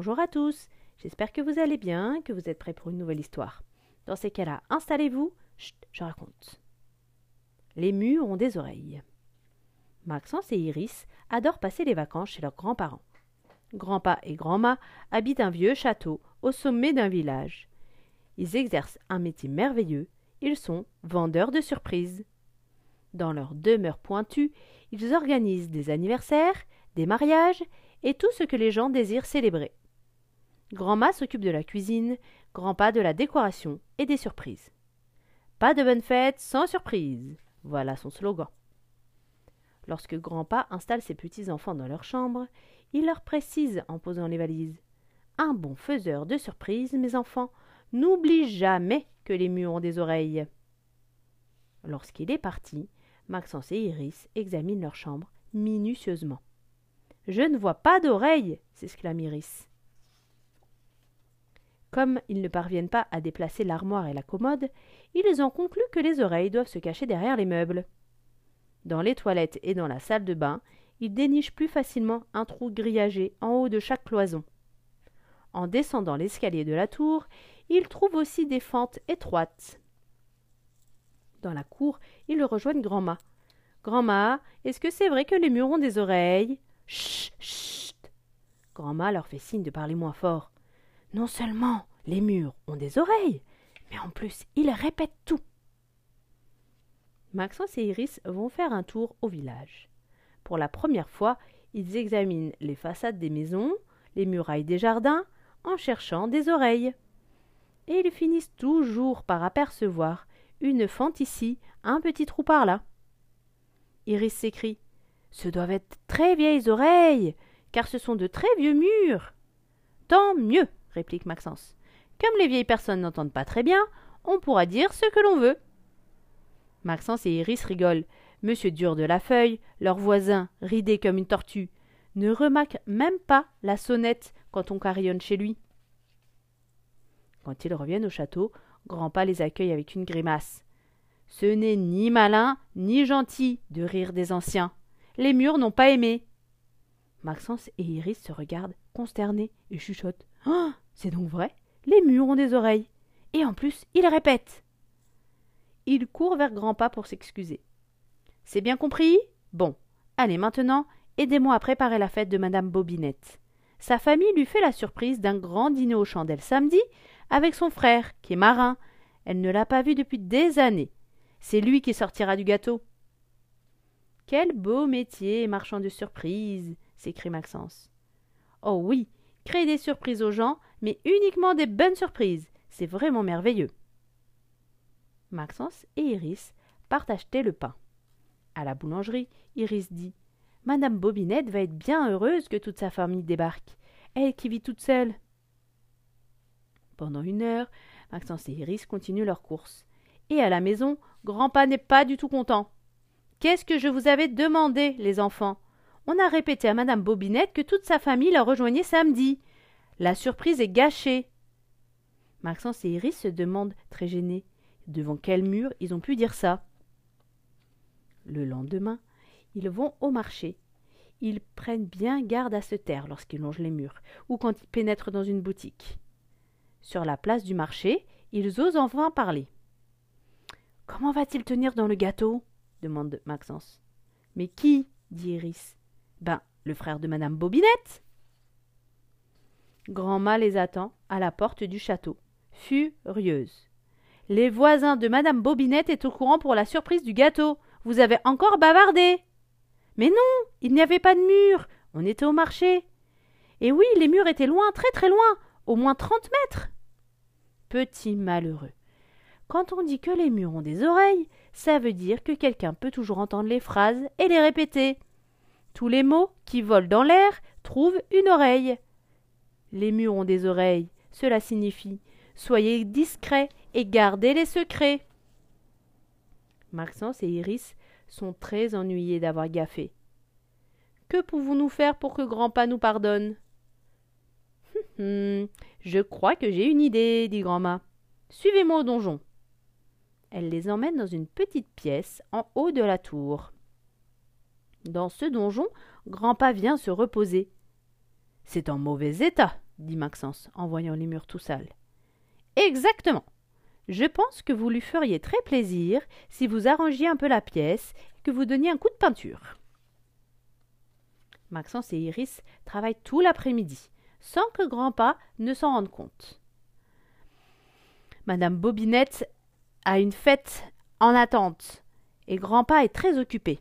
Bonjour à tous, j'espère que vous allez bien, que vous êtes prêts pour une nouvelle histoire. Dans ces cas-là, installez-vous, je raconte. Les murs ont des oreilles. Maxence et Iris adorent passer les vacances chez leurs grands-parents. Grandpa et Grandma habitent un vieux château au sommet d'un village. Ils exercent un métier merveilleux, ils sont vendeurs de surprises. Dans leur demeure pointue, ils organisent des anniversaires, des mariages et tout ce que les gens désirent célébrer. Grandma s'occupe de la cuisine, Grandpa de la décoration et des surprises. Pas de bonne fête sans surprise. Voilà son slogan. Lorsque Grandpa installe ses petits-enfants dans leur chambre, il leur précise en posant les valises. Un bon faiseur de surprises, mes enfants, n'oublie jamais que les murs ont des oreilles. Lorsqu'il est parti, Maxence et Iris examinent leur chambre minutieusement. Je ne vois pas d'oreilles, s'exclame Iris. Comme ils ne parviennent pas à déplacer l'armoire et la commode, ils ont conclu que les oreilles doivent se cacher derrière les meubles. Dans les toilettes et dans la salle de bain, ils dénichent plus facilement un trou grillagé en haut de chaque cloison. En descendant l'escalier de la tour, ils trouvent aussi des fentes étroites. Dans la cour, ils rejoignent Grand'ma. Grand'ma, est-ce que c'est vrai que les murs ont des oreilles? Chut, chut Grand'ma leur fait signe de parler moins fort. Non seulement les murs ont des oreilles, mais en plus ils répètent tout. Maxence et Iris vont faire un tour au village. Pour la première fois, ils examinent les façades des maisons, les murailles des jardins, en cherchant des oreilles. Et ils finissent toujours par apercevoir une fente ici, un petit trou par là. Iris s'écrie. Ce doivent être très vieilles oreilles, car ce sont de très vieux murs. Tant mieux, réplique Maxence. Comme les vieilles personnes n'entendent pas très bien, on pourra dire ce que l'on veut. Maxence et Iris rigolent. Monsieur Dur de la Feuille, leur voisin, ridé comme une tortue, ne remarque même pas la sonnette quand on carillonne chez lui. Quand ils reviennent au château, Grandpa les accueille avec une grimace. Ce n'est ni malin, ni gentil de rire des anciens. Les murs n'ont pas aimé. Maxence et Iris se regardent, consternés, et chuchotent. Ah c'est donc vrai? Les murs ont des oreilles. Et en plus, ils répètent. Il court vers Grandpa pour s'excuser. C'est bien compris? Bon. Allez, maintenant, aidez-moi à préparer la fête de Madame Bobinette. Sa famille lui fait la surprise d'un grand dîner aux chandelles samedi avec son frère, qui est marin. Elle ne l'a pas vu depuis des années. C'est lui qui sortira du gâteau. Quel beau métier, marchand de surprises s'écrie Maxence. Oh oui, créer des surprises aux gens, mais uniquement des bonnes surprises. C'est vraiment merveilleux. Maxence et Iris partent acheter le pain. À la boulangerie, Iris dit Madame Bobinette va être bien heureuse que toute sa famille débarque. Elle qui vit toute seule. Pendant une heure, Maxence et Iris continuent leur course. Et à la maison, Grandpa n'est pas du tout content. Qu'est-ce que je vous avais demandé, les enfants? On a répété à Madame Bobinette que toute sa famille la rejoignait samedi. La surprise est gâchée. Maxence et Iris se demandent, très gênés, devant quel mur ils ont pu dire ça. Le lendemain, ils vont au marché. Ils prennent bien garde à se taire lorsqu'ils longent les murs ou quand ils pénètrent dans une boutique. Sur la place du marché, ils osent enfin parler. Comment va-t-il tenir dans le gâteau? demande Maxence. Mais qui? dit Iris. Ben, le frère de Madame Bobinette. Grand'ma les attend à la porte du château, furieuse. Les voisins de Madame Bobinette est au courant pour la surprise du gâteau. Vous avez encore bavardé. Mais non, il n'y avait pas de mur. On était au marché. Et oui, les murs étaient loin, très très loin, au moins trente mètres. Petit malheureux. Quand on dit que les murs ont des oreilles, ça veut dire que quelqu'un peut toujours entendre les phrases et les répéter. Tous les mots qui volent dans l'air trouvent une oreille. Les murs ont des oreilles, cela signifie soyez discrets et gardez les secrets. Maxence et Iris sont très ennuyés d'avoir gaffé. Que pouvons-nous faire pour que grand-pa nous pardonne? Hum, Je crois que j'ai une idée, dit grand-ma. Suivez-moi au donjon. Elle les emmène dans une petite pièce en haut de la tour. Dans ce donjon, grand-pa vient se reposer. C'est en mauvais état, dit Maxence en voyant les murs tout sales. Exactement. Je pense que vous lui feriez très plaisir si vous arrangiez un peu la pièce et que vous donniez un coup de peinture. Maxence et Iris travaillent tout l'après-midi, sans que Grandpa ne s'en rende compte. Madame Bobinette a une fête en attente, et Grandpa est très occupé.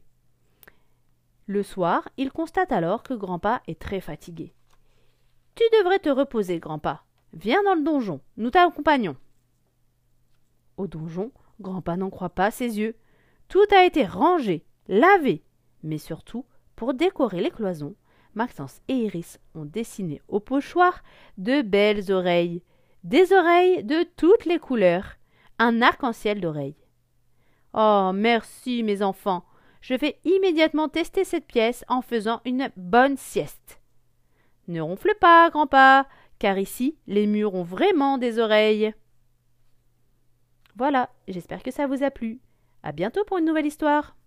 Le soir, il constate alors que Grandpa est très fatigué. Tu devrais te reposer, Grandpa. Viens dans le donjon, nous t'accompagnons. Au donjon, Grandpa n'en croit pas ses yeux. Tout a été rangé, lavé, mais surtout, pour décorer les cloisons, Maxence et Iris ont dessiné au pochoir de belles oreilles, des oreilles de toutes les couleurs, un arc-en-ciel d'oreilles. Oh, merci, mes enfants. Je vais immédiatement tester cette pièce en faisant une bonne sieste. Ne ronfle pas, grand-père, car ici, les murs ont vraiment des oreilles. Voilà, j'espère que ça vous a plu. À bientôt pour une nouvelle histoire.